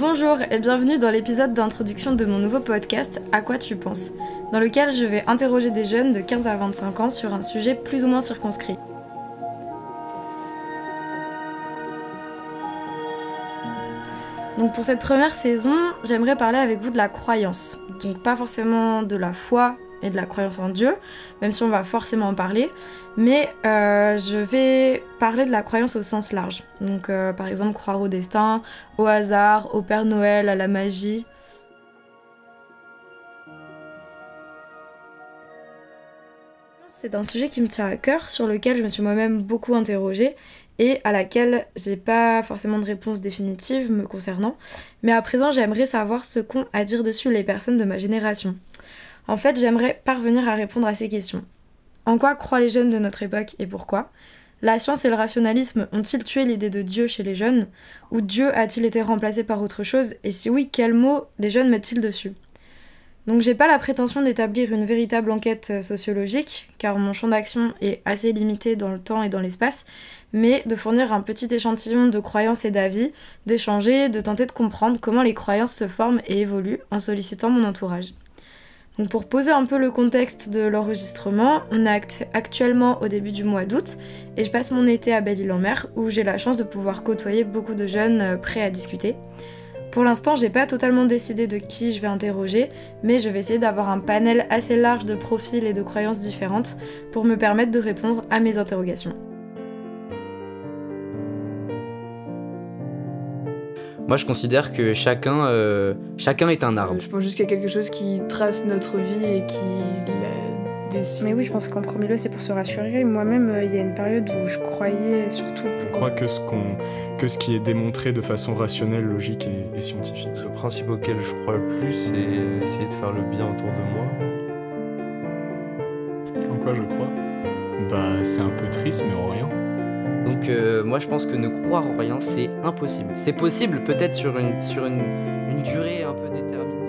Bonjour et bienvenue dans l'épisode d'introduction de mon nouveau podcast À quoi tu penses? Dans lequel je vais interroger des jeunes de 15 à 25 ans sur un sujet plus ou moins circonscrit. Donc pour cette première saison, j'aimerais parler avec vous de la croyance. Donc pas forcément de la foi et de la croyance en Dieu, même si on va forcément en parler, mais euh, je vais parler de la croyance au sens large. Donc euh, par exemple croire au destin, au hasard, au Père Noël, à la magie. C'est un sujet qui me tient à cœur, sur lequel je me suis moi-même beaucoup interrogée et à laquelle j'ai pas forcément de réponse définitive me concernant. Mais à présent, j'aimerais savoir ce qu'ont à dire dessus les personnes de ma génération. En fait, j'aimerais parvenir à répondre à ces questions. En quoi croient les jeunes de notre époque et pourquoi? La science et le rationalisme ont-ils tué l'idée de Dieu chez les jeunes? Ou Dieu a-t-il été remplacé par autre chose? Et si oui, quels mots les jeunes mettent-ils dessus? Donc j'ai pas la prétention d'établir une véritable enquête euh, sociologique, car mon champ d'action est assez limité dans le temps et dans l'espace, mais de fournir un petit échantillon de croyances et d'avis, d'échanger, de tenter de comprendre comment les croyances se forment et évoluent en sollicitant mon entourage. Donc pour poser un peu le contexte de l'enregistrement, on est actuellement au début du mois d'août et je passe mon été à Belle-Île-en-Mer où j'ai la chance de pouvoir côtoyer beaucoup de jeunes euh, prêts à discuter. Pour l'instant, j'ai pas totalement décidé de qui je vais interroger, mais je vais essayer d'avoir un panel assez large de profils et de croyances différentes pour me permettre de répondre à mes interrogations. Moi, je considère que chacun, euh, chacun est un arbre. Je pense juste qu'il y a quelque chose qui trace notre vie et qui mais oui, je pense qu'en premier lieu, c'est pour se rassurer. Moi-même, euh, il y a une période où je croyais surtout. Je crois que ce, qu'on, que ce qui est démontré de façon rationnelle, logique et, scientifique. Le principe auquel je crois le plus, c'est essayer de faire le bien autour de moi. En quoi je crois? Bah, c'est un peu triste, mais en rien. Donc, moi, je pense que ne croire en rien, c'est impossible. C'est possible peut-être sur une durée un peu déterminée.